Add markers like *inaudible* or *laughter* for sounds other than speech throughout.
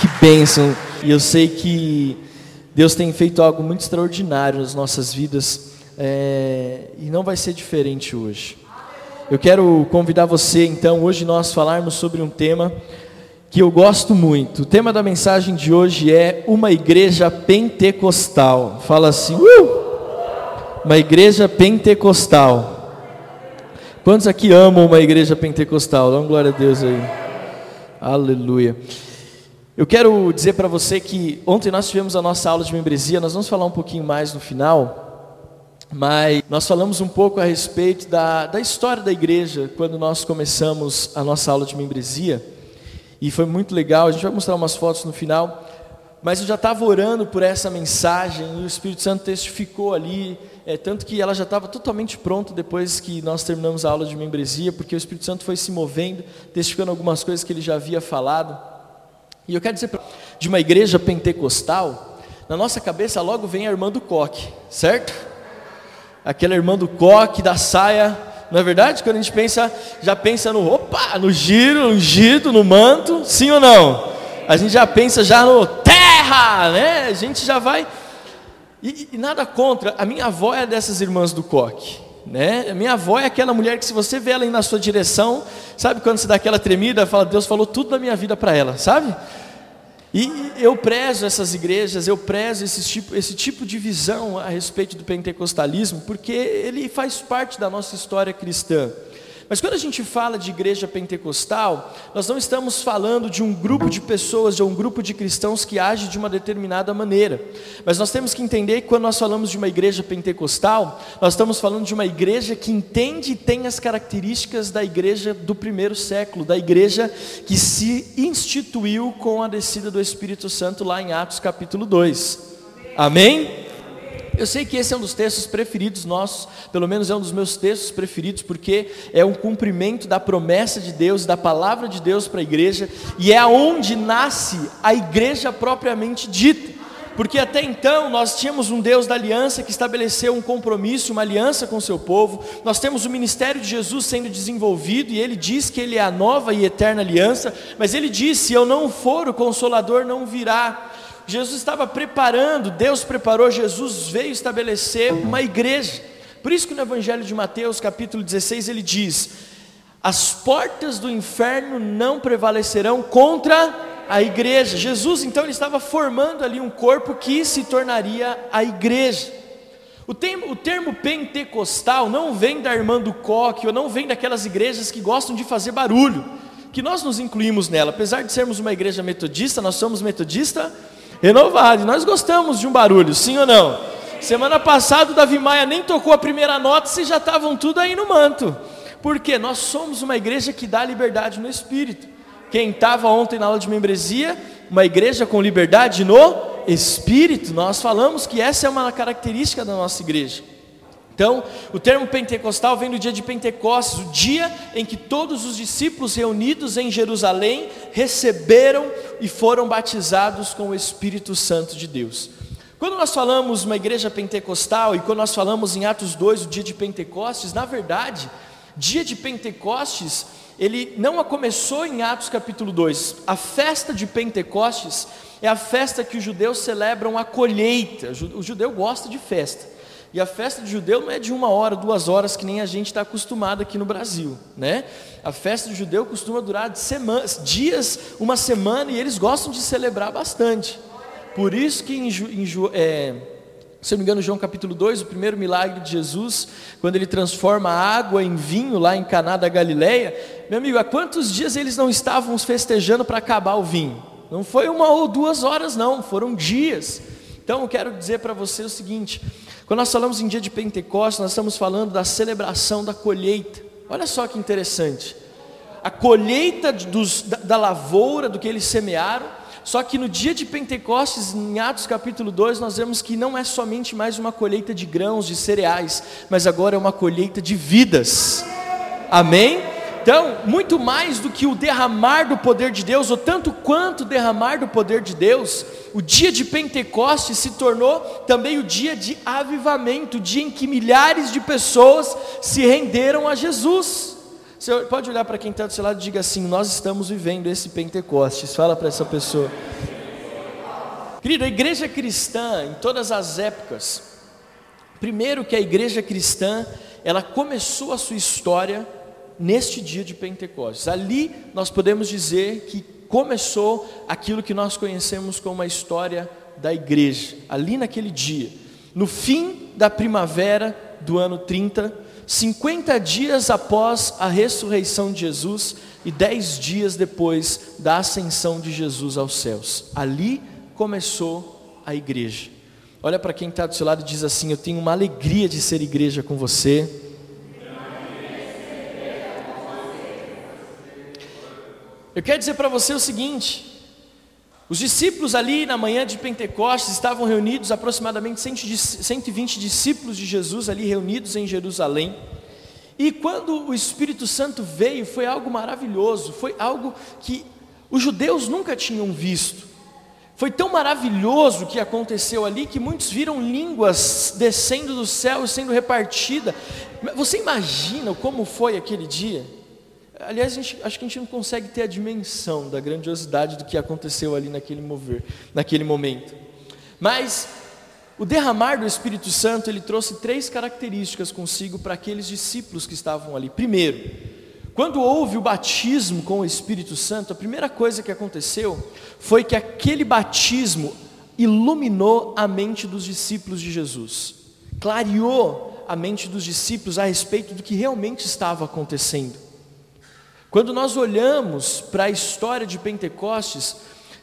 Que bênção! E eu sei que Deus tem feito algo muito extraordinário nas nossas vidas é, e não vai ser diferente hoje. Eu quero convidar você, então, hoje nós falarmos sobre um tema que eu gosto muito. O tema da mensagem de hoje é uma igreja pentecostal. Fala assim, uh! uma igreja pentecostal. Quantos aqui amam uma igreja pentecostal? Dá uma glória a Deus aí. Aleluia. Eu quero dizer para você que ontem nós tivemos a nossa aula de membresia, nós vamos falar um pouquinho mais no final. Mas nós falamos um pouco a respeito da, da história da igreja quando nós começamos a nossa aula de membresia. E foi muito legal, a gente vai mostrar umas fotos no final. Mas eu já estava orando por essa mensagem e o Espírito Santo testificou ali, é, tanto que ela já estava totalmente pronta depois que nós terminamos a aula de membresia, porque o Espírito Santo foi se movendo, testificando algumas coisas que ele já havia falado. E eu quero dizer, de uma igreja pentecostal, na nossa cabeça logo vem a irmã do coque, certo? aquela irmã do coque, da saia, não é verdade? Quando a gente pensa, já pensa no opa, no giro, ungido, no manto, sim ou não? A gente já pensa já no terra, né? A gente já vai. E, e nada contra, a minha avó é dessas irmãs do coque. Né? Minha avó é aquela mulher que se você vê ela aí na sua direção, sabe quando você dá aquela tremida, fala, Deus falou tudo da minha vida para ela, sabe? E eu prezo essas igrejas, eu prezo esse tipo, esse tipo de visão a respeito do pentecostalismo, porque ele faz parte da nossa história cristã. Mas quando a gente fala de igreja pentecostal, nós não estamos falando de um grupo de pessoas, de um grupo de cristãos que age de uma determinada maneira. Mas nós temos que entender que quando nós falamos de uma igreja pentecostal, nós estamos falando de uma igreja que entende e tem as características da igreja do primeiro século, da igreja que se instituiu com a descida do Espírito Santo lá em Atos capítulo 2. Amém? Eu sei que esse é um dos textos preferidos nossos, pelo menos é um dos meus textos preferidos, porque é um cumprimento da promessa de Deus, da palavra de Deus para a igreja, e é aonde nasce a igreja propriamente dita. Porque até então nós tínhamos um Deus da aliança que estabeleceu um compromisso, uma aliança com seu povo. Nós temos o ministério de Jesus sendo desenvolvido e ele diz que ele é a nova e eterna aliança, mas ele diz: se eu não for, o consolador não virá. Jesus estava preparando, Deus preparou, Jesus veio estabelecer uma igreja. Por isso que no Evangelho de Mateus, capítulo 16, ele diz: As portas do inferno não prevalecerão contra a igreja. Jesus então ele estava formando ali um corpo que se tornaria a igreja. O termo, o termo, pentecostal não vem da irmã do coque, ou não vem daquelas igrejas que gostam de fazer barulho, que nós nos incluímos nela. Apesar de sermos uma igreja metodista, nós somos metodista renovado. Nós gostamos de um barulho, sim ou não? Semana passada o Davi Maia nem tocou a primeira nota, vocês já estavam tudo aí no manto. Porque nós somos uma igreja que dá liberdade no espírito. Quem estava ontem na aula de membresia, uma igreja com liberdade no espírito, nós falamos que essa é uma característica da nossa igreja. Então, o termo pentecostal vem do dia de Pentecostes, o dia em que todos os discípulos reunidos em Jerusalém receberam e foram batizados com o Espírito Santo de Deus. Quando nós falamos uma igreja pentecostal e quando nós falamos em Atos 2, o dia de Pentecostes, na verdade, dia de Pentecostes, ele não começou em Atos capítulo 2. A festa de Pentecostes é a festa que os judeus celebram a colheita. O judeu gosta de festa. E a festa de judeu não é de uma hora, duas horas, que nem a gente está acostumado aqui no Brasil, né? A festa de judeu costuma durar de semanas, dias, uma semana, e eles gostam de celebrar bastante. Por isso que em, em é, se eu não me engano, João capítulo 2, o primeiro milagre de Jesus, quando ele transforma água em vinho lá em Caná da Galileia, meu amigo, há quantos dias eles não estavam festejando para acabar o vinho? Não foi uma ou duas horas, não, foram dias. Então eu quero dizer para você o seguinte: quando nós falamos em dia de Pentecostes, nós estamos falando da celebração da colheita. Olha só que interessante. A colheita dos, da, da lavoura, do que eles semearam, só que no dia de Pentecostes, em Atos capítulo 2, nós vemos que não é somente mais uma colheita de grãos, de cereais, mas agora é uma colheita de vidas. Amém? Então, muito mais do que o derramar do poder de Deus, ou tanto quanto derramar do poder de Deus, o dia de Pentecostes se tornou também o dia de avivamento, o dia em que milhares de pessoas se renderam a Jesus. Você pode olhar para quem está do seu lado e diga assim: Nós estamos vivendo esse Pentecostes. Fala para essa pessoa. Querido, a igreja cristã, em todas as épocas, primeiro que a igreja cristã, ela começou a sua história neste dia de Pentecostes. Ali nós podemos dizer que começou aquilo que nós conhecemos como a história da igreja. Ali naquele dia, no fim da primavera do ano 30, 50 dias após a ressurreição de Jesus e 10 dias depois da ascensão de Jesus aos céus. Ali começou a igreja. Olha para quem está do seu lado e diz assim: Eu tenho uma alegria de ser igreja com você. Eu quero dizer para você o seguinte: os discípulos ali na manhã de Pentecostes estavam reunidos, aproximadamente 120 discípulos de Jesus ali reunidos em Jerusalém. E quando o Espírito Santo veio, foi algo maravilhoso, foi algo que os judeus nunca tinham visto. Foi tão maravilhoso o que aconteceu ali que muitos viram línguas descendo do céu e sendo repartida. Você imagina como foi aquele dia? Aliás, gente, acho que a gente não consegue ter a dimensão da grandiosidade do que aconteceu ali naquele mover, naquele momento. Mas o derramar do Espírito Santo, ele trouxe três características consigo para aqueles discípulos que estavam ali. Primeiro, quando houve o batismo com o Espírito Santo, a primeira coisa que aconteceu foi que aquele batismo iluminou a mente dos discípulos de Jesus, clareou a mente dos discípulos a respeito do que realmente estava acontecendo. Quando nós olhamos para a história de Pentecostes,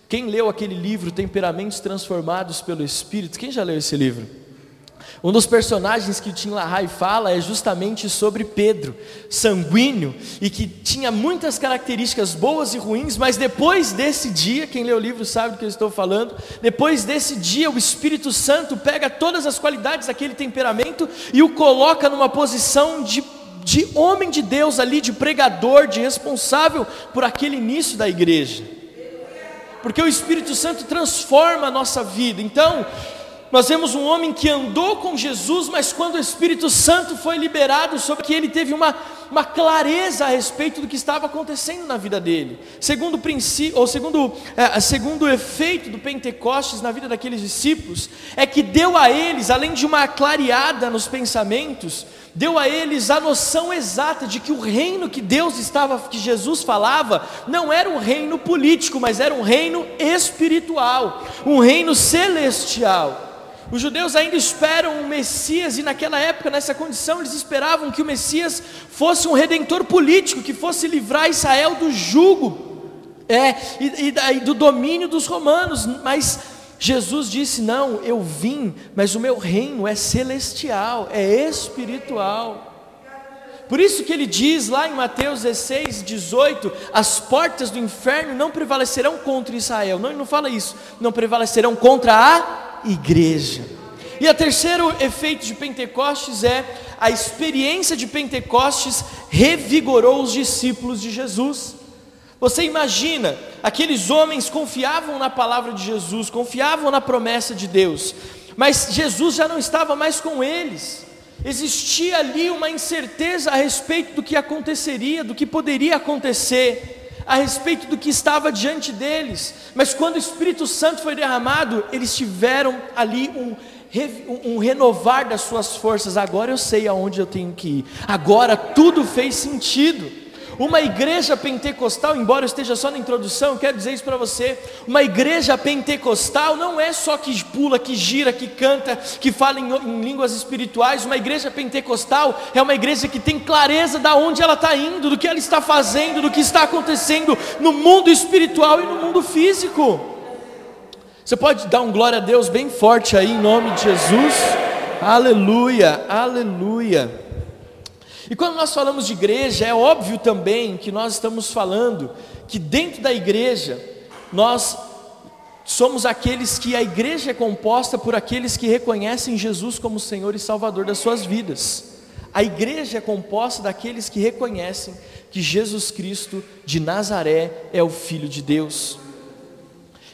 quem leu aquele livro Temperamentos Transformados pelo Espírito, quem já leu esse livro? Um dos personagens que Tim LaHaye fala é justamente sobre Pedro, sanguíneo, e que tinha muitas características boas e ruins, mas depois desse dia, quem lê o livro sabe do que eu estou falando, depois desse dia o Espírito Santo pega todas as qualidades daquele temperamento e o coloca numa posição de de homem de Deus ali, de pregador, de responsável por aquele início da igreja. Porque o Espírito Santo transforma a nossa vida. Então, nós vemos um homem que andou com Jesus, mas quando o Espírito Santo foi liberado sobre que ele teve uma, uma clareza a respeito do que estava acontecendo na vida dele. Segundo princípio, ou segundo, é, segundo efeito do Pentecostes na vida daqueles discípulos, é que deu a eles, além de uma clareada nos pensamentos, deu a eles a noção exata de que o reino que Deus estava, que Jesus falava, não era um reino político, mas era um reino espiritual, um reino celestial. Os judeus ainda esperam um Messias, e naquela época, nessa condição, eles esperavam que o Messias fosse um redentor político, que fosse livrar Israel do jugo é, e, e, do domínio dos romanos, mas Jesus disse: Não, eu vim, mas o meu reino é celestial, é espiritual. Por isso que ele diz lá em Mateus 16, 18: As portas do inferno não prevalecerão contra Israel. Não, ele não fala isso, não prevalecerão contra a igreja. E o terceiro efeito de Pentecostes é a experiência de Pentecostes revigorou os discípulos de Jesus. Você imagina, aqueles homens confiavam na palavra de Jesus, confiavam na promessa de Deus, mas Jesus já não estava mais com eles. Existia ali uma incerteza a respeito do que aconteceria, do que poderia acontecer, a respeito do que estava diante deles. Mas quando o Espírito Santo foi derramado, eles tiveram ali um, um renovar das suas forças. Agora eu sei aonde eu tenho que ir. Agora tudo fez sentido. Uma igreja pentecostal, embora eu esteja só na introdução, quero dizer isso para você. Uma igreja pentecostal não é só que pula, que gira, que canta, que fala em, em línguas espirituais. Uma igreja pentecostal é uma igreja que tem clareza de onde ela está indo, do que ela está fazendo, do que está acontecendo no mundo espiritual e no mundo físico. Você pode dar um glória a Deus bem forte aí em nome de Jesus? Aleluia, aleluia. E quando nós falamos de igreja, é óbvio também que nós estamos falando que dentro da igreja, nós somos aqueles que a igreja é composta por aqueles que reconhecem Jesus como Senhor e Salvador das suas vidas. A igreja é composta daqueles que reconhecem que Jesus Cristo de Nazaré é o Filho de Deus.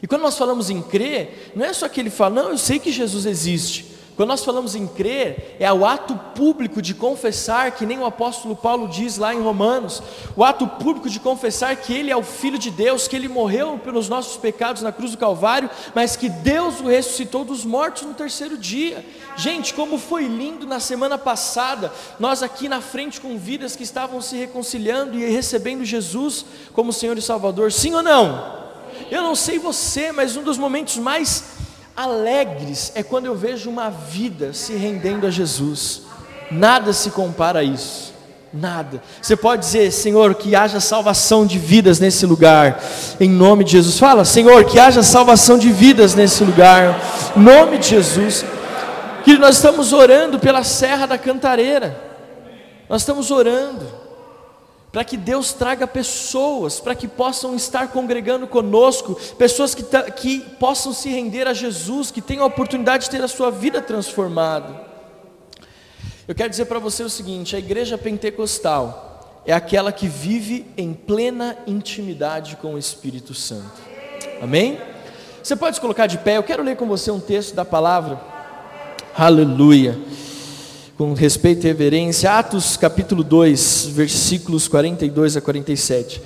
E quando nós falamos em crer, não é só que ele fala, não, eu sei que Jesus existe, Quando nós falamos em crer, é o ato público de confessar, que nem o apóstolo Paulo diz lá em Romanos, o ato público de confessar que Ele é o Filho de Deus, que Ele morreu pelos nossos pecados na cruz do Calvário, mas que Deus o ressuscitou dos mortos no terceiro dia. Gente, como foi lindo na semana passada, nós aqui na frente com vidas que estavam se reconciliando e recebendo Jesus como Senhor e Salvador, sim ou não? Eu não sei você, mas um dos momentos mais alegres é quando eu vejo uma vida se rendendo a Jesus. Nada se compara a isso. Nada. Você pode dizer, Senhor, que haja salvação de vidas nesse lugar. Em nome de Jesus. Fala, Senhor, que haja salvação de vidas nesse lugar. Em nome de Jesus. Que nós estamos orando pela Serra da Cantareira. Nós estamos orando para que Deus traga pessoas, para que possam estar congregando conosco, pessoas que, que possam se render a Jesus, que tenham a oportunidade de ter a sua vida transformada. Eu quero dizer para você o seguinte: a igreja pentecostal é aquela que vive em plena intimidade com o Espírito Santo. Amém? Você pode se colocar de pé, eu quero ler com você um texto da palavra. Aleluia com respeito e reverência, Atos capítulo 2, versículos 42 a 47.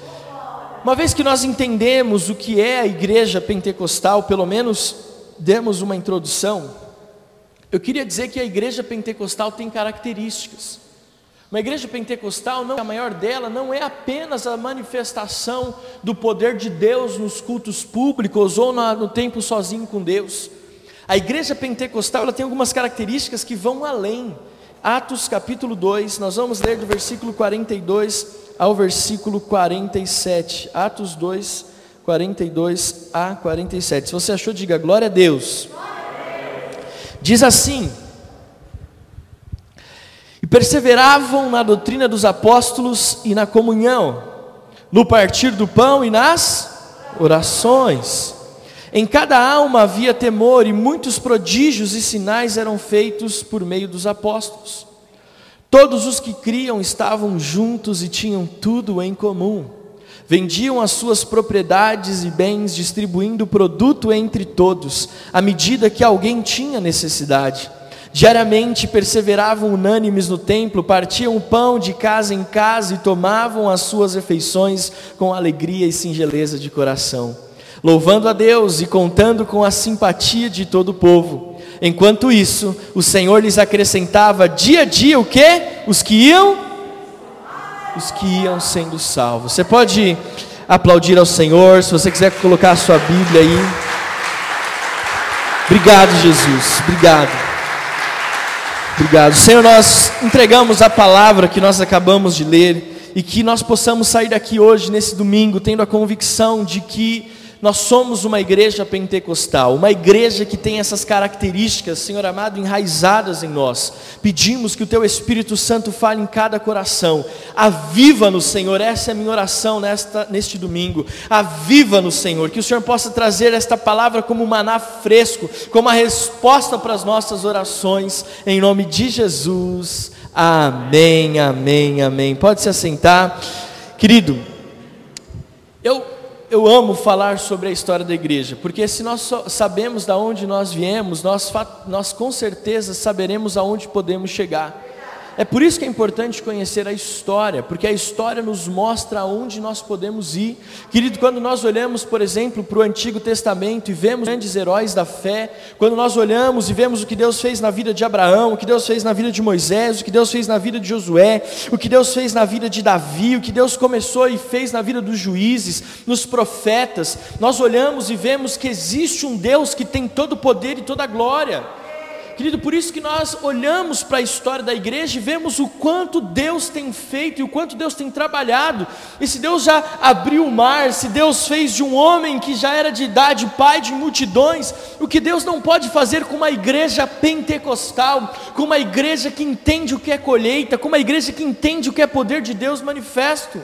Uma vez que nós entendemos o que é a igreja pentecostal, pelo menos demos uma introdução, eu queria dizer que a igreja pentecostal tem características. Uma igreja pentecostal, não, a maior dela, não é apenas a manifestação do poder de Deus nos cultos públicos ou no tempo sozinho com Deus. A igreja pentecostal ela tem algumas características que vão além Atos capítulo 2, nós vamos ler do versículo 42 ao versículo 47. Atos 2, 42 a 47. Se você achou, diga glória a Deus. Diz assim: E perseveravam na doutrina dos apóstolos e na comunhão, no partir do pão e nas orações. Em cada alma havia temor, e muitos prodígios e sinais eram feitos por meio dos apóstolos. Todos os que criam estavam juntos e tinham tudo em comum. Vendiam as suas propriedades e bens, distribuindo o produto entre todos, à medida que alguém tinha necessidade. Diariamente perseveravam unânimes no templo, partiam o pão de casa em casa e tomavam as suas refeições com alegria e singeleza de coração louvando a Deus e contando com a simpatia de todo o povo. Enquanto isso, o Senhor lhes acrescentava dia a dia o que? Os que iam, os que iam sendo salvos. Você pode aplaudir ao Senhor, se você quiser colocar a sua Bíblia aí. Obrigado, Jesus. Obrigado. Obrigado. Senhor, nós entregamos a palavra que nós acabamos de ler e que nós possamos sair daqui hoje, nesse domingo, tendo a convicção de que nós somos uma igreja pentecostal, uma igreja que tem essas características, Senhor amado, enraizadas em nós. Pedimos que o Teu Espírito Santo fale em cada coração. Aviva-nos, Senhor, essa é a minha oração nesta, neste domingo. Aviva-nos, Senhor, que o Senhor possa trazer esta palavra como um maná fresco, como a resposta para as nossas orações, em nome de Jesus. Amém, amém, amém. Pode se assentar, querido. Eu eu amo falar sobre a história da igreja, porque se nós sabemos de onde nós viemos, nós, nós com certeza saberemos aonde podemos chegar. É por isso que é importante conhecer a história, porque a história nos mostra aonde nós podemos ir. Querido, quando nós olhamos, por exemplo, para o Antigo Testamento e vemos grandes heróis da fé, quando nós olhamos e vemos o que Deus fez na vida de Abraão, o que Deus fez na vida de Moisés, o que Deus fez na vida de Josué, o que Deus fez na vida de Davi, o que Deus começou e fez na vida dos juízes, nos profetas, nós olhamos e vemos que existe um Deus que tem todo o poder e toda a glória. Querido, por isso que nós olhamos para a história da igreja e vemos o quanto Deus tem feito e o quanto Deus tem trabalhado. E se Deus já abriu o mar, se Deus fez de um homem que já era de idade pai de multidões, o que Deus não pode fazer com uma igreja pentecostal, com uma igreja que entende o que é colheita, com uma igreja que entende o que é poder de Deus manifesto.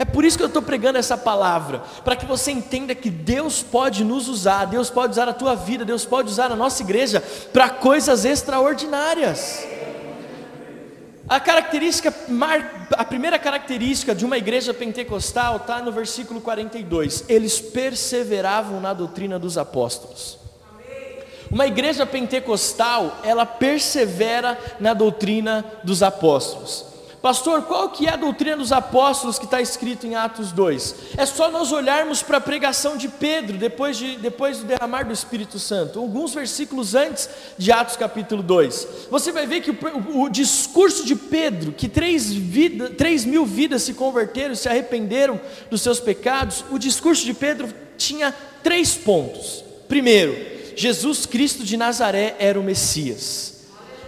É por isso que eu estou pregando essa palavra, para que você entenda que Deus pode nos usar, Deus pode usar a tua vida, Deus pode usar a nossa igreja para coisas extraordinárias. A característica, a primeira característica de uma igreja pentecostal está no versículo 42. Eles perseveravam na doutrina dos apóstolos. Uma igreja pentecostal, ela persevera na doutrina dos apóstolos. Pastor, qual que é a doutrina dos apóstolos que está escrito em Atos 2? É só nós olharmos para a pregação de Pedro, depois, de, depois do derramar do Espírito Santo, alguns versículos antes de Atos capítulo 2. Você vai ver que o, o, discurso de Pedro, que três, vida, três mil vidas se converteram, se arrependeram dos seus pecados, o discurso de Pedro tinha três pontos. Primeiro, Jesus Cristo de Nazaré era o Messias.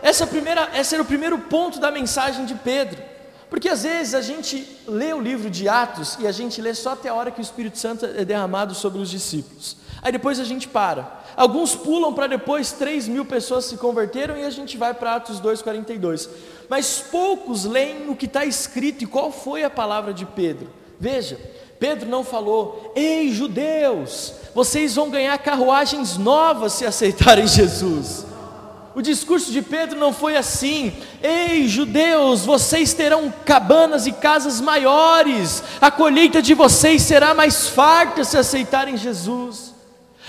Essa, primeira, esse era o primeiro ponto da mensagem de Pedro. Porque às vezes a gente lê o livro de Atos e a gente lê só até a hora que o Espírito Santo é derramado sobre os discípulos. Aí depois a gente para. Alguns pulam para depois 3 mil pessoas se converteram e a gente vai para Atos 2,42. Mas poucos leem o que está escrito e qual foi a palavra de Pedro. Veja, Pedro não falou, ei judeus, vocês vão ganhar carruagens novas se aceitarem Jesus. O discurso de Pedro não foi assim: Ei, judeus, vocês terão cabanas e casas maiores, a colheita de vocês será mais farta se aceitarem Jesus.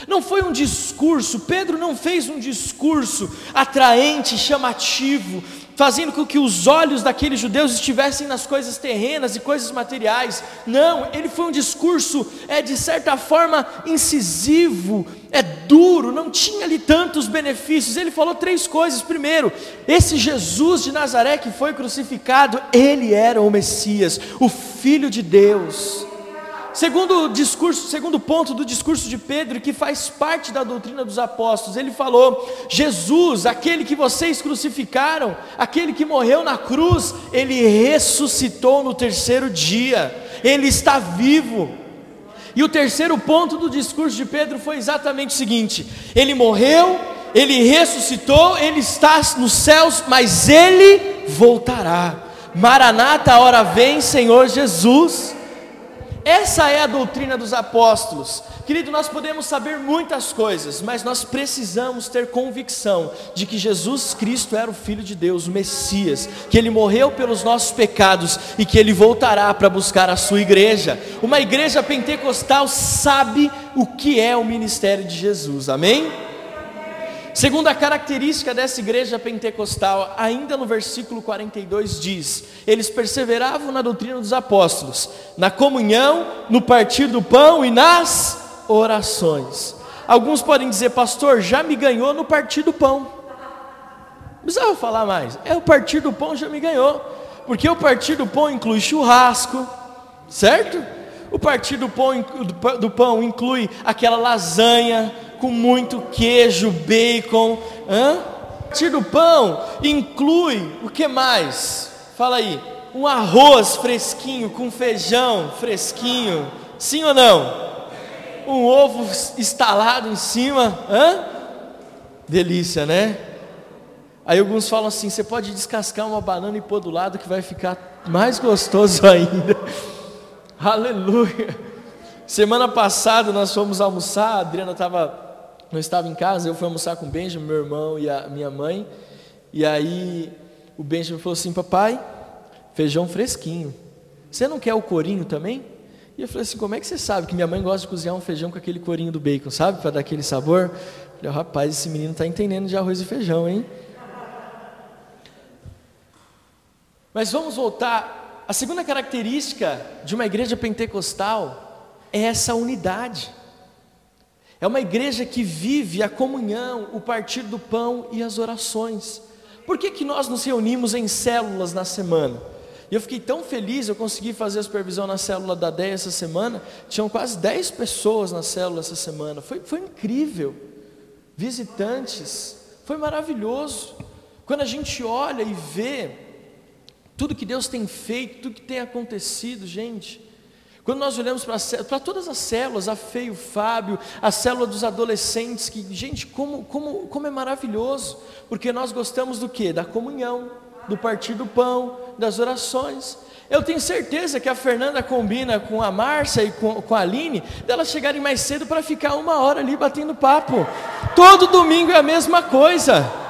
Não foi um discurso, Pedro não fez um discurso atraente, chamativo, fazendo com que os olhos daqueles judeus estivessem nas coisas terrenas e coisas materiais. Não, ele foi um discurso, é de certa forma incisivo, é duro, não tinha ali tantos benefícios. Ele falou três coisas. Primeiro, esse Jesus de Nazaré que foi crucificado, ele era o Messias, o Filho de Deus. Segundo discurso, segundo ponto do discurso de Pedro, que faz parte da doutrina dos apóstolos, ele falou: Jesus, aquele que vocês crucificaram, aquele que morreu na cruz, ele ressuscitou no terceiro dia, ele está vivo. E o terceiro ponto do discurso de Pedro foi exatamente o seguinte: ele morreu, ele ressuscitou, ele está nos céus, mas ele voltará. Maranata, hora vem, Senhor Jesus. Essa é a doutrina dos apóstolos. Querido, nós podemos saber muitas coisas, mas nós precisamos ter convicção de que Jesus Cristo era o Filho de Deus, o Messias, que ele morreu pelos nossos pecados e que ele voltará para buscar a sua igreja. Uma igreja pentecostal sabe o que é o ministério de Jesus, amém? Segunda característica dessa igreja pentecostal, ainda no versículo 42 diz: eles perseveravam na doutrina dos apóstolos, na comunhão, no partir do pão e nas orações. Alguns podem dizer, pastor, já me ganhou no partir do pão. Não precisava falar mais, é o partir do pão já me ganhou, porque o partir do pão inclui churrasco, certo? O partir do pão, do pão inclui aquela lasanha, com muito queijo, bacon. Hã? Partir do pão inclui o que mais? Fala aí. Um arroz fresquinho com feijão fresquinho. Sim ou não? Um ovo estalado em cima. Hã? Delícia, né? Aí alguns falam assim: você pode descascar uma banana e pôr do lado que vai ficar mais gostoso *laughs* ainda. Aleluia. Semana passada nós fomos almoçar, a Adriana estava não estava em casa, eu fui almoçar com o Benjamin, meu irmão e a minha mãe. E aí o Benjamin falou assim: Papai, feijão fresquinho. Você não quer o corinho também? E eu falei assim: Como é que você sabe que minha mãe gosta de cozinhar um feijão com aquele corinho do bacon, sabe? Para dar aquele sabor? Eu falei: Rapaz, esse menino está entendendo de arroz e feijão, hein? Mas vamos voltar. A segunda característica de uma igreja pentecostal é essa unidade. É uma igreja que vive a comunhão, o partir do pão e as orações. Por que, que nós nos reunimos em células na semana? E eu fiquei tão feliz, eu consegui fazer a supervisão na célula da DEA essa semana. Tinham quase 10 pessoas na célula essa semana. Foi, foi incrível. Visitantes. Foi maravilhoso. Quando a gente olha e vê tudo que Deus tem feito, tudo que tem acontecido, gente, quando nós olhamos para todas as células, a Feio, Fábio, a célula dos adolescentes, que, gente, como, como, como é maravilhoso, porque nós gostamos do que? Da comunhão, do partir do pão, das orações. Eu tenho certeza que a Fernanda combina com a Márcia e com, com a Aline, delas chegarem mais cedo para ficar uma hora ali batendo papo. Todo domingo é a mesma coisa.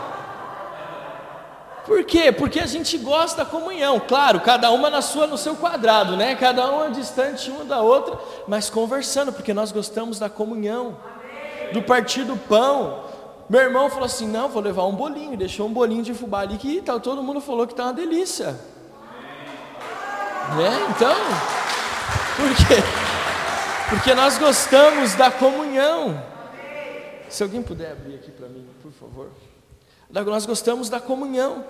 Por quê? Porque a gente gosta da comunhão, claro, cada uma na sua, no seu quadrado, né? Cada uma distante uma da outra, mas conversando, porque nós gostamos da comunhão, do partir do pão. Meu irmão falou assim: não, vou levar um bolinho, deixou um bolinho de fubá ali que tal, todo mundo falou que tá uma delícia. Né? Então, por quê? Porque nós gostamos da comunhão. Se alguém puder abrir aqui para mim, por favor. Nós gostamos da comunhão,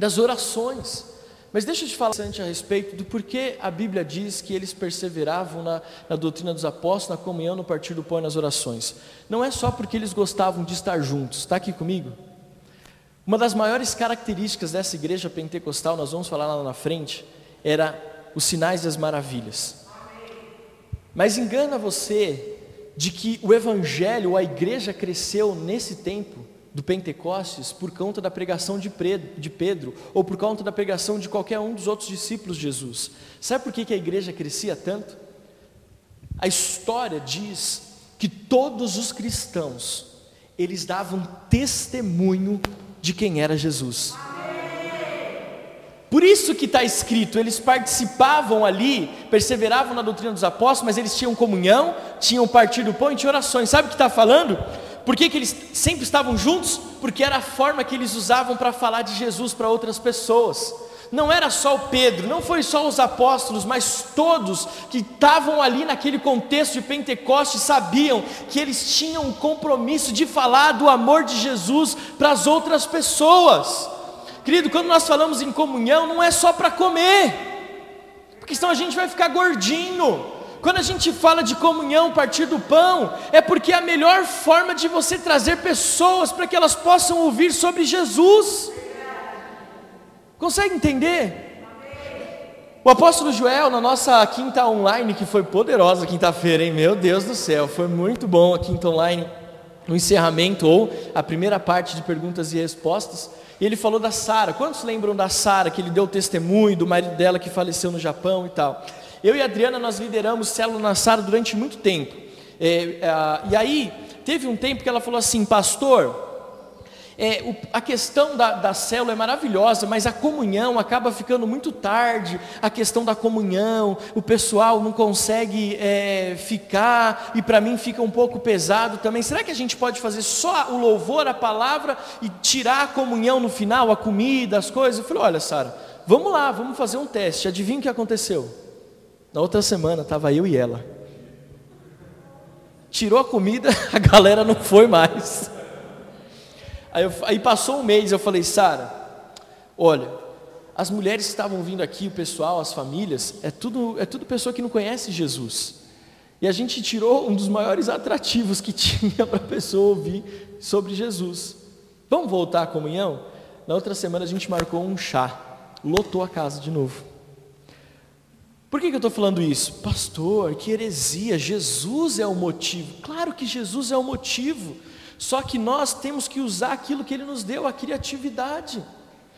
das orações. Mas deixa eu te falar bastante a respeito do porquê a Bíblia diz que eles perseveravam na, na, doutrina dos apóstolos, na comunhão, no partir do pão e nas orações. Não é só porque eles gostavam de estar juntos, está aqui comigo? Uma das maiores características dessa igreja pentecostal, nós vamos falar lá na frente, era os sinais e as maravilhas. Mas engana você de que o evangelho, a igreja cresceu nesse tempo do Pentecostes por conta da pregação de Pedro, ou por conta da pregação de qualquer um dos outros discípulos de Jesus. Sabe por que a igreja crescia tanto? A história diz que todos os cristãos, eles davam testemunho de quem era Jesus. Por isso que está escrito, eles participavam ali, perseveravam na doutrina dos apóstolos, mas eles tinham comunhão, tinham partido do pão e tinham orações. Sabe o que está falando? Por que, que eles sempre estavam juntos? Porque era a forma que eles usavam para falar de Jesus para outras pessoas. Não era só o Pedro, não foi só os apóstolos, mas todos que estavam ali naquele contexto de Pentecostes sabiam que eles tinham um compromisso de falar do amor de Jesus para as outras pessoas. Querido, quando nós falamos em comunhão, não é só para comer, porque senão a gente vai ficar gordinho. Quando a gente fala de comunhão, partir do pão, é porque é a melhor forma de você trazer pessoas para que elas possam ouvir sobre Jesus. Consegue entender? O apóstolo Joel, na nossa quinta online, que foi poderosa quinta-feira, hein? Meu Deus do céu, foi muito bom a quinta online, no encerramento ou a primeira parte de perguntas e respostas. E ele falou da Sara. Quantos lembram da Sara, que ele deu testemunho do marido dela que faleceu no Japão e tal? Eu e a Adriana, nós lideramos célula na Sara durante muito tempo. É, é, e aí, teve um tempo que ela falou assim, pastor, é, o, a questão da, da célula é maravilhosa, mas a comunhão acaba ficando muito tarde. A questão da comunhão, o pessoal não consegue é, ficar, e para mim fica um pouco pesado também. Será que a gente pode fazer só o louvor, a palavra, e tirar a comunhão no final, a comida, as coisas? Eu falei: olha, Sara, vamos lá, vamos fazer um teste. Adivinha o que aconteceu? Na outra semana estava eu e ela. Tirou a comida, *laughs* a galera não foi mais. Aí, eu, aí passou um mês, eu falei, Sara, olha, as mulheres que estavam vindo aqui, o pessoal, as famílias, é tudo, é tudo pessoa que não conhece Jesus. E a gente tirou um dos maiores atrativos que *laughs* tinha para a pessoa ouvir sobre Jesus. Vamos voltar à comunhão? Na outra semana a gente marcou um chá, lotou a casa de novo. Por que, que eu estou falando isso? Pastor, que heresia, Jesus é o motivo. Claro que Jesus é o motivo, só que nós temos que usar aquilo que Ele nos deu, a criatividade.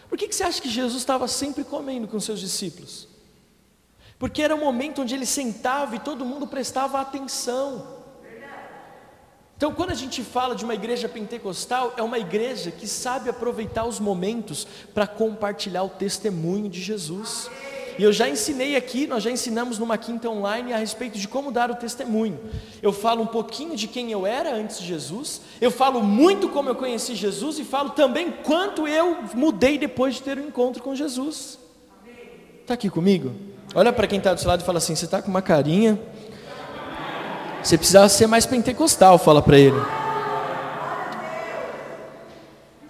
Por que, que você acha que Jesus estava sempre comendo com seus discípulos? Porque era um momento onde ele sentava e todo mundo prestava atenção. Então, quando a gente fala de uma igreja pentecostal, é uma igreja que sabe aproveitar os momentos para compartilhar o testemunho de Jesus. E eu já ensinei aqui, nós já ensinamos numa quinta online a respeito de como dar o testemunho. Eu falo um pouquinho de quem eu era antes de Jesus, eu falo muito como eu conheci Jesus e falo também quanto eu mudei depois de ter um encontro com Jesus. Está aqui comigo? Olha para quem está do seu lado e fala assim: você está com uma carinha. Você precisava ser mais pentecostal, fala para ele.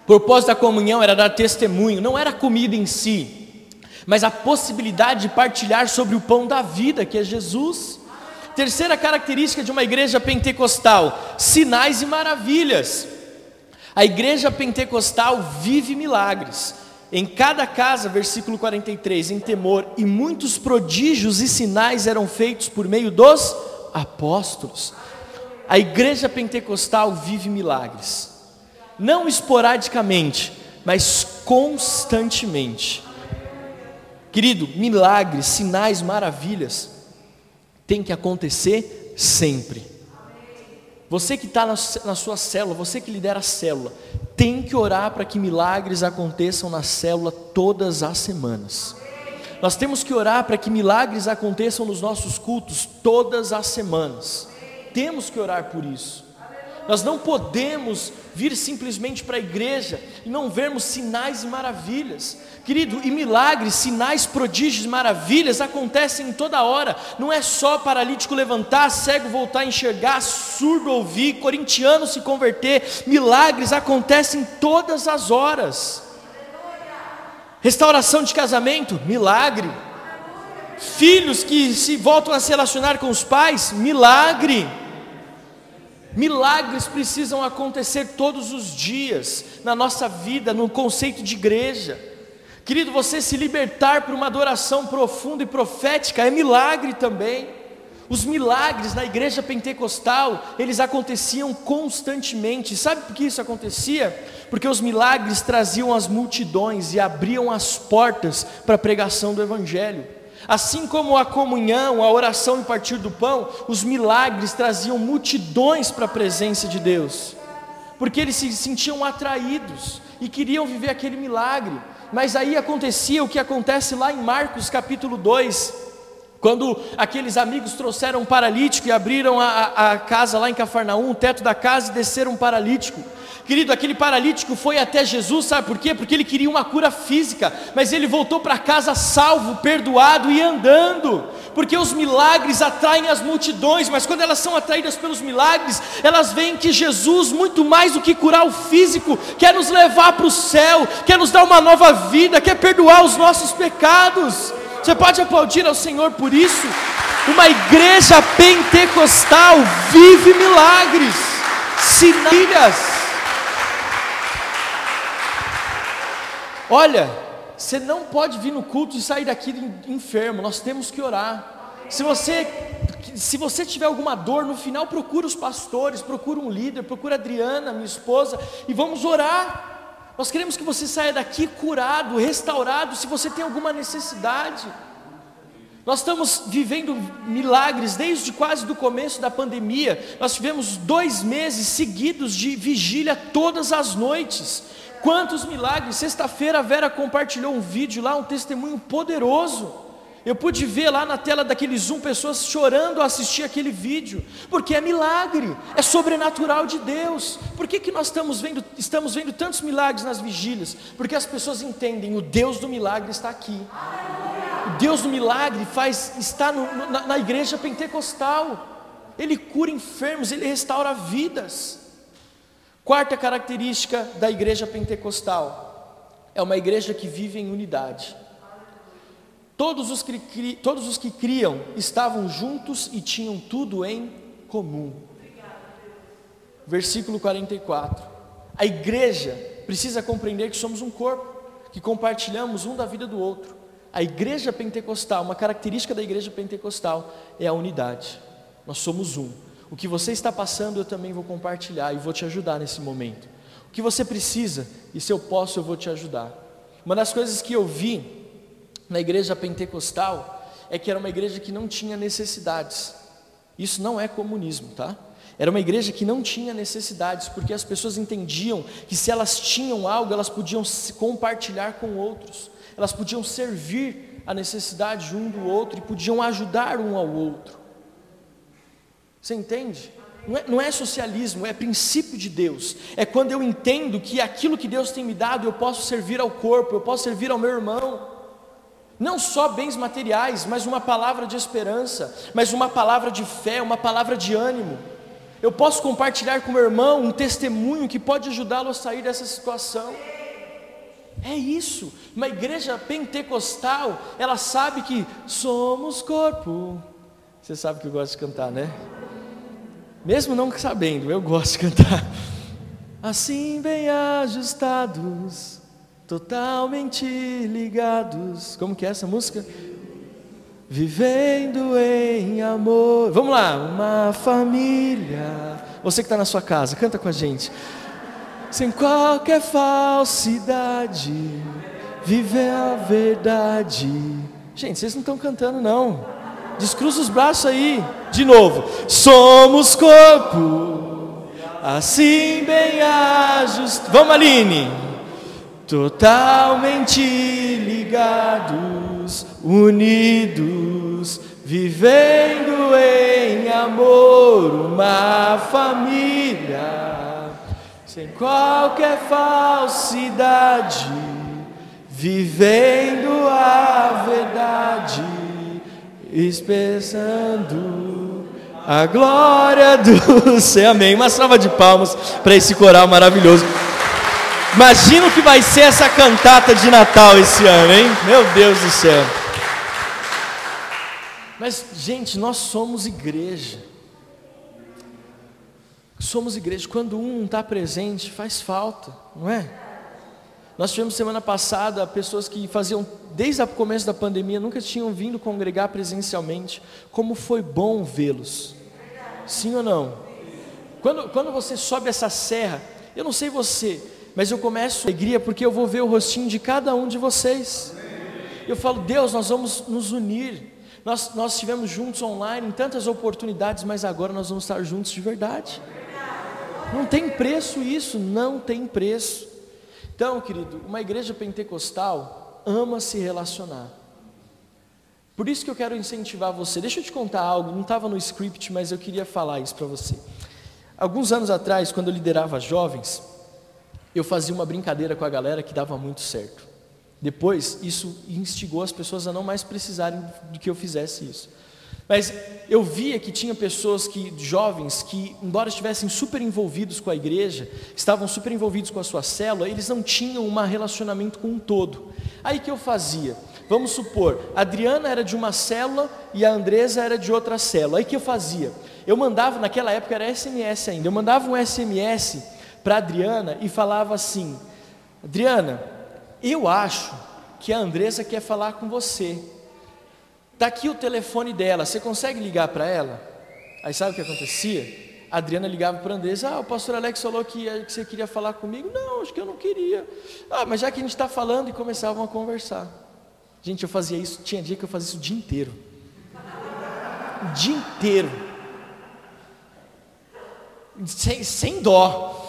O propósito da comunhão era dar testemunho, não era comida em si mas a possibilidade de partilhar sobre o pão da vida, que é Jesus. Terceira característica de uma igreja pentecostal: sinais e maravilhas. A igreja pentecostal vive milagres. Em cada casa, versículo 43, em temor, e muitos prodígios e sinais eram feitos por meio dos apóstolos. A igreja pentecostal vive milagres, não esporadicamente, mas constantemente. Querido, milagres, sinais, maravilhas tem que acontecer sempre. Você que está na, na sua célula, você que lidera a célula, tem que orar para que milagres aconteçam na célula todas as semanas. Nós temos que orar para que milagres aconteçam nos nossos cultos todas as semanas. Temos que orar por isso. Nós não podemos vir simplesmente para a igreja e não vermos sinais e maravilhas. Querido, e milagres, sinais, prodígios, maravilhas acontecem em toda hora. Não é só paralítico levantar, cego voltar a enxergar, surdo ouvir, corintiano se converter. Milagres acontecem todas as horas. Restauração de casamento, milagre. Filhos que se voltam a se relacionar com os pais, milagre Milagres precisam acontecer todos os dias na nossa vida, no conceito de igreja. Querido, você se libertar para uma adoração profunda e profética é milagre também. Os milagres na igreja pentecostal, eles aconteciam constantemente. Sabe por que isso acontecia? Porque os milagres traziam as multidões e abriam as portas para a pregação do evangelho. Assim como a comunhão, a oração e partir do pão, os milagres traziam multidões para a presença de Deus, porque eles se sentiam atraídos e queriam viver aquele milagre. Mas aí acontecia o que acontece lá em Marcos capítulo 2, quando aqueles amigos trouxeram um paralítico e abriram a, a casa lá em Cafarnaum, o teto da casa e desceram um paralítico. Querido, aquele paralítico foi até Jesus, sabe por quê? Porque ele queria uma cura física, mas ele voltou para casa salvo, perdoado e andando, porque os milagres atraem as multidões, mas quando elas são atraídas pelos milagres, elas veem que Jesus, muito mais do que curar o físico, quer nos levar para o céu, quer nos dar uma nova vida, quer perdoar os nossos pecados. Você pode aplaudir ao Senhor por isso? Uma igreja pentecostal vive milagres, sinais. Olha, você não pode vir no culto e sair daqui enfermo, nós temos que orar. Se você, se você tiver alguma dor, no final procura os pastores, procura um líder, procura a Adriana, minha esposa, e vamos orar. Nós queremos que você saia daqui curado, restaurado, se você tem alguma necessidade. Nós estamos vivendo milagres desde quase do começo da pandemia. Nós tivemos dois meses seguidos de vigília todas as noites. Quantos milagres! Sexta-feira a Vera compartilhou um vídeo lá, um testemunho poderoso. Eu pude ver lá na tela daquele Zoom pessoas chorando a assistir aquele vídeo, porque é milagre, é sobrenatural de Deus. Por que, que nós estamos vendo, estamos vendo tantos milagres nas vigílias? Porque as pessoas entendem, o Deus do milagre está aqui. O Deus do milagre faz, está no, na, na igreja pentecostal. Ele cura enfermos, ele restaura vidas. Quarta característica da igreja pentecostal é uma igreja que vive em unidade. Todos os, que, todos os que criam estavam juntos e tinham tudo em comum. Versículo 44. A igreja precisa compreender que somos um corpo, que compartilhamos um da vida do outro. A igreja pentecostal, uma característica da igreja pentecostal é a unidade. Nós somos um. O que você está passando, eu também vou compartilhar e vou te ajudar nesse momento. O que você precisa, e se eu posso, eu vou te ajudar. Uma das coisas que eu vi na igreja pentecostal é que era uma igreja que não tinha necessidades. Isso não é comunismo, tá? Era uma igreja que não tinha necessidades, porque as pessoas entendiam que se elas tinham algo, elas podiam compartilhar com outros, elas podiam servir a necessidade de um do outro e podiam ajudar um ao outro. Você entende? Não é, não é, socialismo, é princípio de Deus. É quando eu entendo que aquilo que Deus tem me dado, eu posso servir ao corpo, eu posso servir ao meu irmão. Não só bens materiais, mas uma palavra de esperança, mas uma palavra de fé, uma palavra de ânimo. Eu posso compartilhar com meu irmão um testemunho que pode ajudá-lo a sair dessa situação. É isso. Uma igreja pentecostal, ela sabe que somos corpo. Você sabe que eu gosto de cantar, né? Mesmo não sabendo, eu gosto de cantar. Assim bem ajustados, totalmente ligados. Como que é essa música? Vivendo em amor. Vamos lá, uma família. Você que está na sua casa, canta com a gente. Sem qualquer falsidade, viver a verdade. Gente, vocês não estão cantando não. Descruza os braços aí. De novo. Somos corpo, assim bem ajustados. Vamos, Aline. Totalmente ligados, unidos, vivendo em amor uma família, sem qualquer falsidade, vivendo a verdade, expressando a glória do *laughs* céu. Amém. Uma salva de palmas para esse coral maravilhoso. Imagina o que vai ser essa cantata de Natal esse ano, hein? Meu Deus do céu. Mas, gente, nós somos igreja. Somos igreja. Quando um não está presente, faz falta, não é? Nós tivemos semana passada pessoas que faziam, desde o começo da pandemia, nunca tinham vindo congregar presencialmente. Como foi bom vê-los. Sim ou não? Quando, quando você sobe essa serra, eu não sei você, mas eu começo alegria porque eu vou ver o rostinho de cada um de vocês. Eu falo, Deus, nós vamos nos unir. Nós, nós estivemos juntos online em tantas oportunidades, mas agora nós vamos estar juntos de verdade. Não tem preço isso, não tem preço. Então, querido, uma igreja pentecostal ama se relacionar. Por isso que eu quero incentivar você. Deixa eu te contar algo, não estava no script, mas eu queria falar isso para você. Alguns anos atrás, quando eu liderava jovens, eu fazia uma brincadeira com a galera que dava muito certo. Depois, isso instigou as pessoas a não mais precisarem de que eu fizesse isso. Mas eu via que tinha pessoas que, jovens, que, embora estivessem super envolvidos com a igreja, estavam super envolvidos com a sua célula, eles não tinham um relacionamento com um todo. Aí que eu fazia? Vamos supor, a Adriana era de uma célula e a Andresa era de outra célula. Aí que eu fazia? Eu mandava, naquela época era SMS ainda, eu mandava um SMS para Adriana e falava assim: Adriana, eu acho que a Andresa quer falar com você. Está aqui o telefone dela, você consegue ligar para ela? Aí sabe o que acontecia? A Adriana ligava para a Andresa, ah, o pastor Alex falou que, que você queria falar comigo. Não, acho que eu não queria. Ah, mas já que a gente está falando e começavam a conversar. Gente, eu fazia isso, tinha dia que eu fazia isso o dia inteiro. O dia inteiro. Sem, sem dó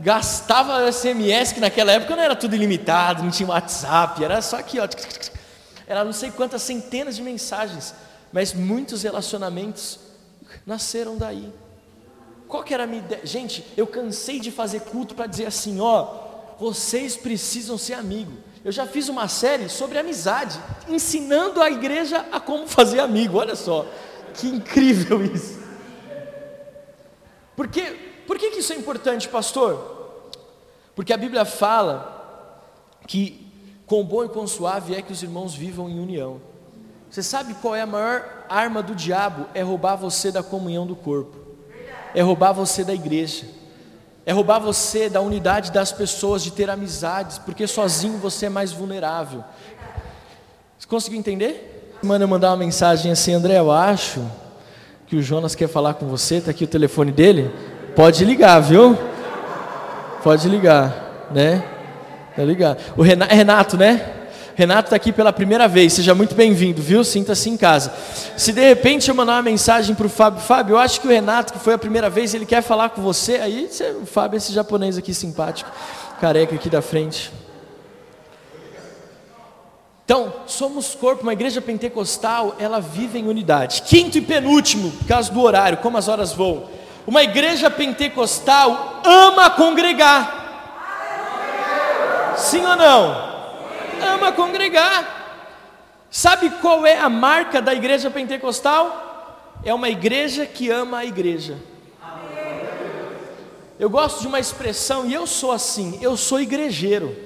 gastava SMS, que naquela época não era tudo ilimitado, não tinha WhatsApp, era só aqui, ó. Era não sei quantas centenas de mensagens, mas muitos relacionamentos nasceram daí. Qual que era a minha ideia? Gente, eu cansei de fazer culto para dizer assim, ó, vocês precisam ser amigos. Eu já fiz uma série sobre amizade, ensinando a igreja a como fazer amigo. Olha só, que incrível isso. Porque, por que, que isso é importante, pastor? Porque a Bíblia fala que com bom e com suave é que os irmãos vivam em união. Você sabe qual é a maior arma do diabo? É roubar você da comunhão do corpo, é roubar você da igreja, é roubar você da unidade das pessoas, de ter amizades, porque sozinho você é mais vulnerável. Você conseguiu entender? Manda eu mandar uma mensagem assim, André, eu acho que o Jonas quer falar com você, está aqui o telefone dele. Pode ligar, viu? Pode ligar, né? Pode ligar. O Renato, é Renato né? Renato está aqui pela primeira vez, seja muito bem-vindo, viu? Sinta-se em casa. Se de repente eu mandar uma mensagem para o Fábio, Fábio, eu acho que o Renato, que foi a primeira vez, ele quer falar com você, aí você, o Fábio esse japonês aqui simpático, careca aqui da frente. Então, somos corpo, uma igreja pentecostal, ela vive em unidade. Quinto e penúltimo, por causa do horário, como as horas voam. Uma igreja pentecostal ama congregar. Sim ou não? Ama congregar. Sabe qual é a marca da igreja pentecostal? É uma igreja que ama a igreja. Eu gosto de uma expressão, e eu sou assim, eu sou igrejeiro.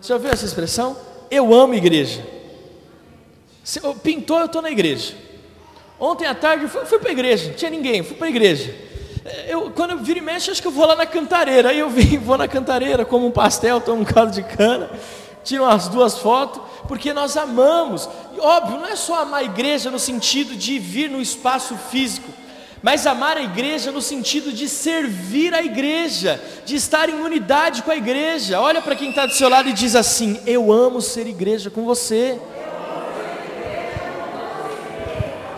Você já ouviu essa expressão? eu amo igreja. Pintou, eu estou na igreja. Ontem à tarde eu fui, fui para a igreja, não tinha ninguém, fui para a igreja. Eu, quando eu viro e mexo, acho que eu vou lá na cantareira. Aí eu vim, *laughs* vou na cantareira, como um pastel, tomo um caldo de cana, tiro as duas fotos, porque nós amamos. E óbvio, não é só amar a igreja no sentido de vir no espaço físico, mas amar a igreja no sentido de servir a igreja, de estar em unidade com a igreja. Olha para quem está do seu lado e diz assim: Eu amo ser igreja com você.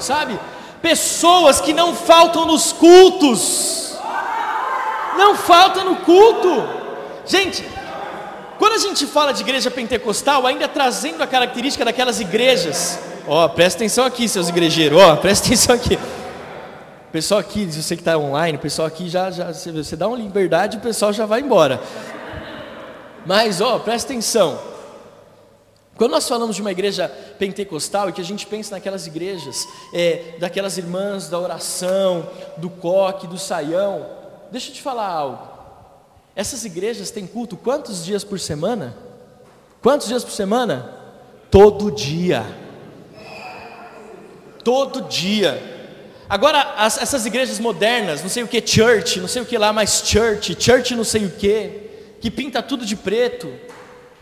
Sabe? Pessoas que não faltam nos cultos, não faltam no culto. Gente, quando a gente fala de igreja pentecostal, ainda trazendo a característica daquelas igrejas, Ó, presta atenção aqui, seus igrejeiros. Ó, *laughs* presta atenção aqui. Pessoal aqui, você que está online, o pessoal aqui já, já você dá uma liberdade, o pessoal já vai embora. Mas, ó, presta atenção. Quando nós falamos de uma igreja pentecostal e que a gente pensa naquelas igrejas, é, daquelas irmãs da oração, do coque, do saião, deixa eu te falar algo. Essas igrejas têm culto quantos dias por semana? Quantos dias por semana? Todo dia. Todo dia. Agora, as, essas igrejas modernas, não sei o que, church, não sei o que lá, mais church, church não sei o que, que pinta tudo de preto,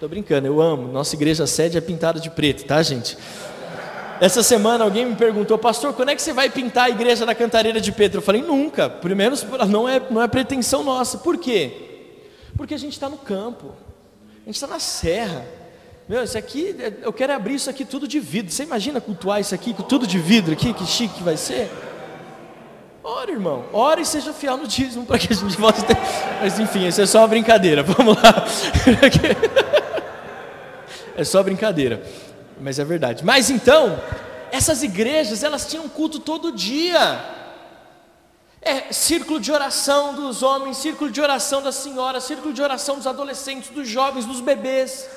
Tô brincando, eu amo. Nossa igreja sede é pintada de preto, tá, gente? Essa semana alguém me perguntou, pastor, quando é que você vai pintar a igreja da Cantareira de Pedro? Eu falei, nunca. Primeiro, não é, não é pretensão nossa. Por quê? Porque a gente está no campo, a gente está na serra. Meu, isso aqui, eu quero abrir isso aqui tudo de vidro. Você imagina cultuar isso aqui com tudo de vidro aqui? Que chique que vai ser? Ora, irmão, ora e seja fiel no dízimo para que a gente possa ter. Mas enfim, isso é só uma brincadeira. *laughs* Vamos lá. *laughs* É só brincadeira, mas é verdade. Mas então, essas igrejas, elas tinham culto todo dia. É círculo de oração dos homens, círculo de oração das senhoras, círculo de oração dos adolescentes, dos jovens, dos bebês.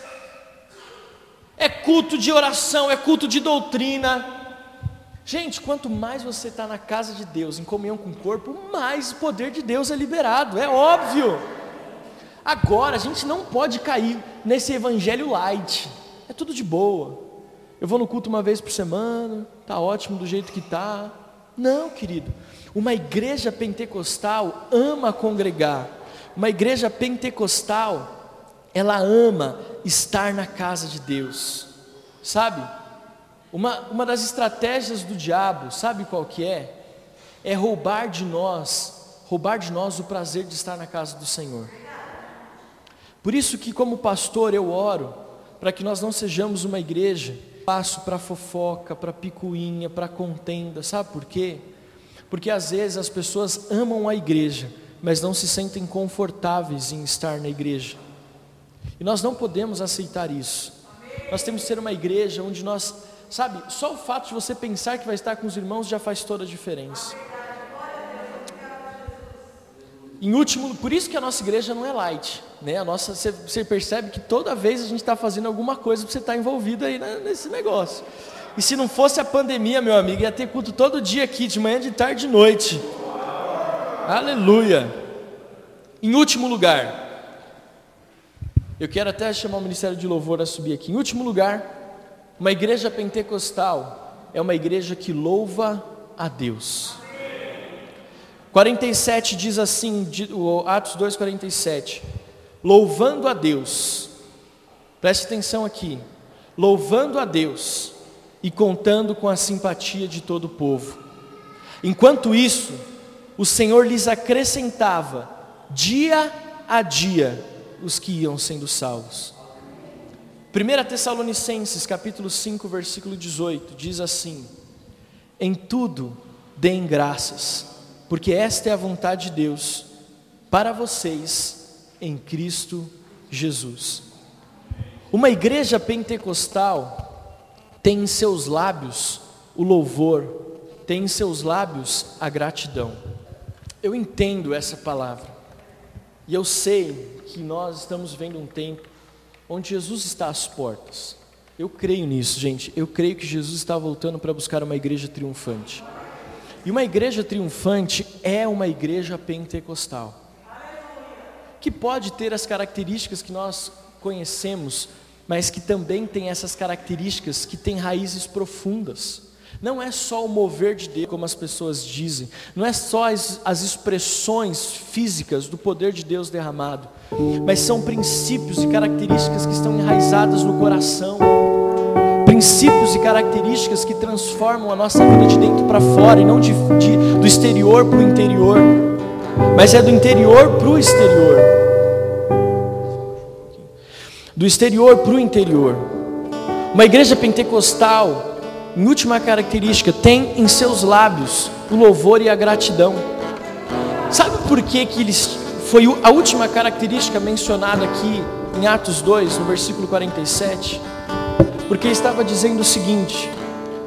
É culto de oração, é culto de doutrina. Gente, quanto mais você está na casa de Deus, em comunhão com o corpo, mais o poder de Deus é liberado, é óbvio. Agora, a gente não pode cair nesse evangelho light. É tudo de boa. Eu vou no culto uma vez por semana, tá ótimo do jeito que tá. Não, querido. Uma igreja pentecostal ama congregar. Uma igreja pentecostal, ela ama estar na casa de Deus. Sabe? Uma, uma das estratégias do diabo, sabe qual que é? É roubar de nós, roubar de nós o prazer de estar na casa do Senhor. Por isso que como pastor eu oro para que nós não sejamos uma igreja passo para fofoca, para picuinha, para contenda, sabe por quê? Porque às vezes as pessoas amam a igreja, mas não se sentem confortáveis em estar na igreja. E nós não podemos aceitar isso. Nós temos que ser uma igreja onde nós, sabe, só o fato de você pensar que vai estar com os irmãos já faz toda a diferença. Em último, por isso que a nossa igreja não é light, né? A nossa, você, você percebe que toda vez a gente está fazendo alguma coisa para você estar tá envolvido aí nesse negócio. E se não fosse a pandemia, meu amigo, ia ter culto todo dia aqui, de manhã, de tarde, de noite. Aleluia. Em último lugar, eu quero até chamar o Ministério de Louvor a subir aqui. Em último lugar, uma igreja pentecostal é uma igreja que louva a Deus. 47 diz assim, Atos 2,47: Louvando a Deus, preste atenção aqui, louvando a Deus e contando com a simpatia de todo o povo. Enquanto isso, o Senhor lhes acrescentava, dia a dia, os que iam sendo salvos. 1 Tessalonicenses capítulo 5, versículo 18, diz assim: Em tudo deem graças porque esta é a vontade de Deus para vocês em Cristo Jesus. Uma igreja pentecostal tem em seus lábios o louvor, tem em seus lábios a gratidão. Eu entendo essa palavra, e eu sei que nós estamos vendo um tempo onde Jesus está às portas. Eu creio nisso, gente. Eu creio que Jesus está voltando para buscar uma igreja triunfante. E uma igreja triunfante é uma igreja pentecostal, que pode ter as características que nós conhecemos, mas que também tem essas características que têm raízes profundas. Não é só o mover de Deus, como as pessoas dizem, não é só as, as expressões físicas do poder de Deus derramado, mas são princípios e características que estão enraizadas no coração princípios e características que transformam a nossa vida de dentro para fora e não de, de, do exterior para o interior, mas é do interior para o exterior. Do exterior para o interior. Uma igreja pentecostal, em última característica, tem em seus lábios o louvor e a gratidão. Sabe por que, que eles foi a última característica mencionada aqui em Atos 2, no versículo 47? Porque estava dizendo o seguinte: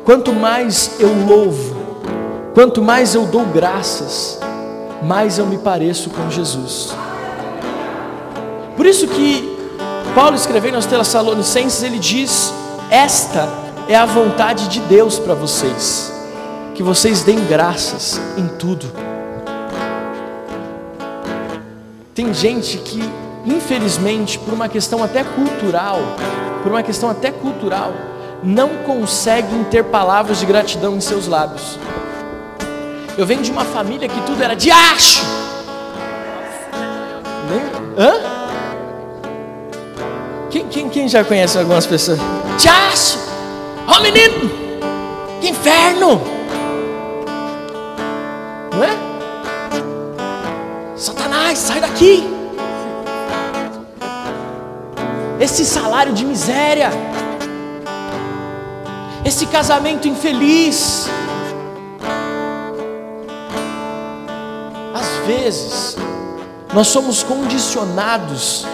quanto mais eu louvo, quanto mais eu dou graças, mais eu me pareço com Jesus. Por isso que Paulo escrevendo aos Tessalonicenses, ele diz: Esta é a vontade de Deus para vocês, que vocês deem graças em tudo. Tem gente que, infelizmente, por uma questão até cultural, por uma questão até cultural, não conseguem ter palavras de gratidão em seus lábios. Eu venho de uma família que tudo era de acho. Hã? Quem, quem, quem já conhece algumas pessoas? De acho! Ó oh, menino! Que inferno! Não é? Satanás, sai daqui! Esse salário de miséria, esse casamento infeliz. Às vezes, nós somos condicionados,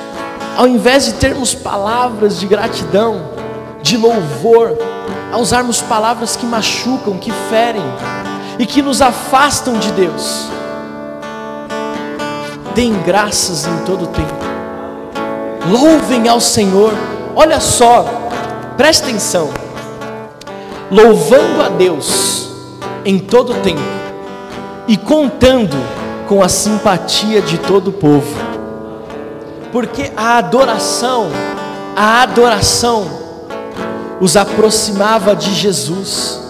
ao invés de termos palavras de gratidão, de louvor, a usarmos palavras que machucam, que ferem e que nos afastam de Deus. Deem graças em todo o tempo. Louvem ao Senhor. Olha só, presta atenção. Louvando a Deus em todo o tempo e contando com a simpatia de todo o povo. Porque a adoração, a adoração os aproximava de Jesus.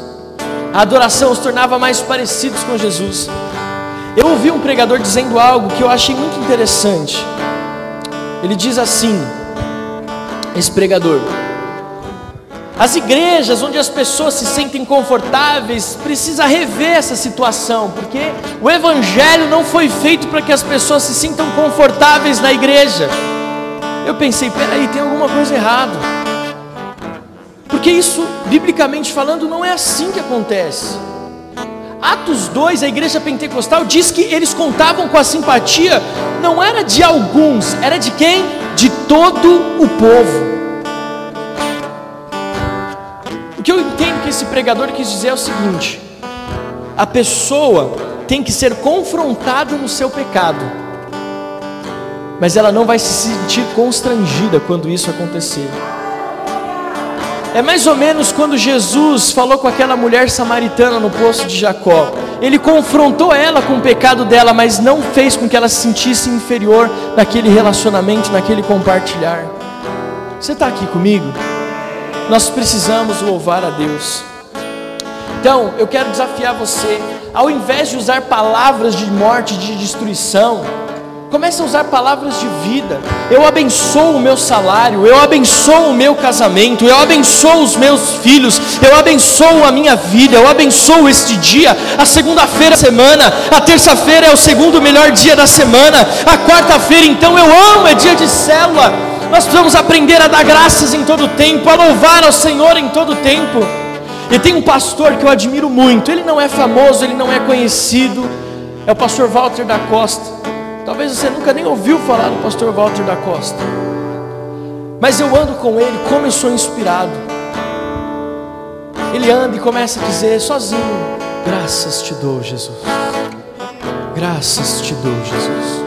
A adoração os tornava mais parecidos com Jesus. Eu ouvi um pregador dizendo algo que eu achei muito interessante. Ele diz assim: esse pregador, as igrejas onde as pessoas se sentem confortáveis precisa rever essa situação, porque o evangelho não foi feito para que as pessoas se sintam confortáveis na igreja. Eu pensei, peraí, tem alguma coisa errada. Porque isso, biblicamente falando, não é assim que acontece. Atos 2, a igreja pentecostal diz que eles contavam com a simpatia, não era de alguns, era de quem? De todo o povo. O que eu entendo que esse pregador quis dizer é o seguinte: a pessoa tem que ser confrontada no seu pecado, mas ela não vai se sentir constrangida quando isso acontecer. É mais ou menos quando Jesus falou com aquela mulher samaritana no poço de Jacó. Ele confrontou ela com o pecado dela, mas não fez com que ela se sentisse inferior naquele relacionamento, naquele compartilhar. Você está aqui comigo? Nós precisamos louvar a Deus. Então, eu quero desafiar você, ao invés de usar palavras de morte, de destruição, Comece a usar palavras de vida. Eu abençoo o meu salário, eu abençoo o meu casamento, eu abençoo os meus filhos, eu abençoo a minha vida, eu abençoo este dia. A segunda-feira da semana, a terça-feira é o segundo melhor dia da semana, a quarta-feira, então eu amo, é dia de célula. Nós precisamos aprender a dar graças em todo tempo, a louvar ao Senhor em todo tempo. E tem um pastor que eu admiro muito, ele não é famoso, ele não é conhecido, é o pastor Walter da Costa. Talvez você nunca nem ouviu falar do pastor Walter da Costa. Mas eu ando com ele como eu sou inspirado. Ele anda e começa a dizer sozinho: Graças te dou, Jesus. Graças te dou, Jesus.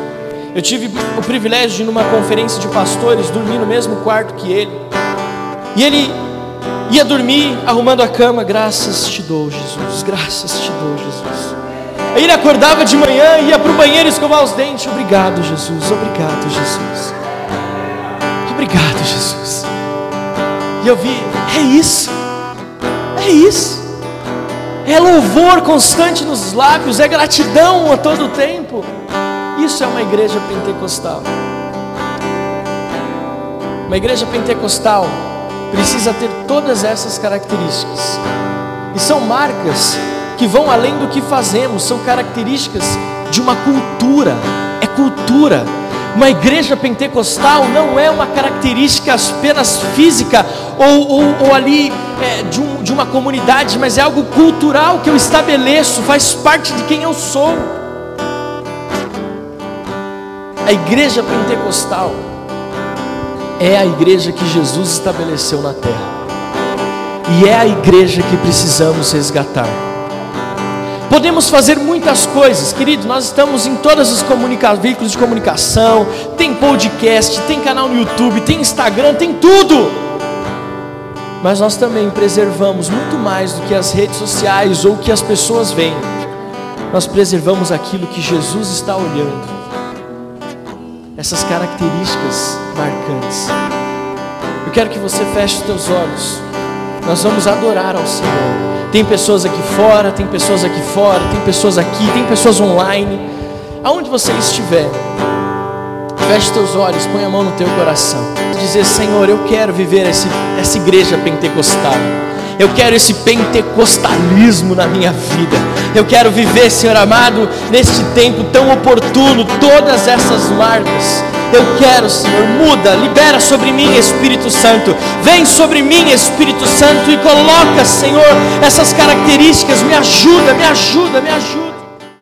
Eu tive o privilégio de, numa conferência de pastores, dormir no mesmo quarto que ele. E ele ia dormir arrumando a cama. Graças te dou, Jesus. Graças te dou, Jesus. Ele acordava de manhã, ia para o banheiro escovar os dentes. Obrigado, Jesus. Obrigado, Jesus. Obrigado, Jesus. E eu vi, é isso. É isso. É louvor constante nos lábios, é gratidão a todo tempo. Isso é uma igreja pentecostal. Uma igreja pentecostal precisa ter todas essas características. E são marcas que vão além do que fazemos, são características de uma cultura, é cultura. Uma igreja pentecostal não é uma característica apenas física ou, ou, ou ali é, de, um, de uma comunidade, mas é algo cultural que eu estabeleço, faz parte de quem eu sou. A igreja pentecostal é a igreja que Jesus estabeleceu na terra. e é a igreja que precisamos resgatar. Podemos fazer muitas coisas, querido. Nós estamos em todos os veículos de comunicação, tem podcast, tem canal no YouTube, tem Instagram, tem tudo. Mas nós também preservamos muito mais do que as redes sociais ou que as pessoas veem. Nós preservamos aquilo que Jesus está olhando. Essas características marcantes. Eu quero que você feche os teus olhos. Nós vamos adorar ao Senhor. Tem pessoas aqui fora, tem pessoas aqui fora, tem pessoas aqui, tem pessoas online. Aonde você estiver, feche teus olhos, põe a mão no teu coração. Dizer, Senhor, eu quero viver esse, essa igreja pentecostal. Eu quero esse pentecostalismo na minha vida. Eu quero viver, Senhor amado, neste tempo tão oportuno, todas essas marcas eu quero, Senhor, muda, libera sobre mim, Espírito Santo. Vem sobre mim, Espírito Santo, e coloca, Senhor, essas características. Me ajuda, me ajuda, me ajuda.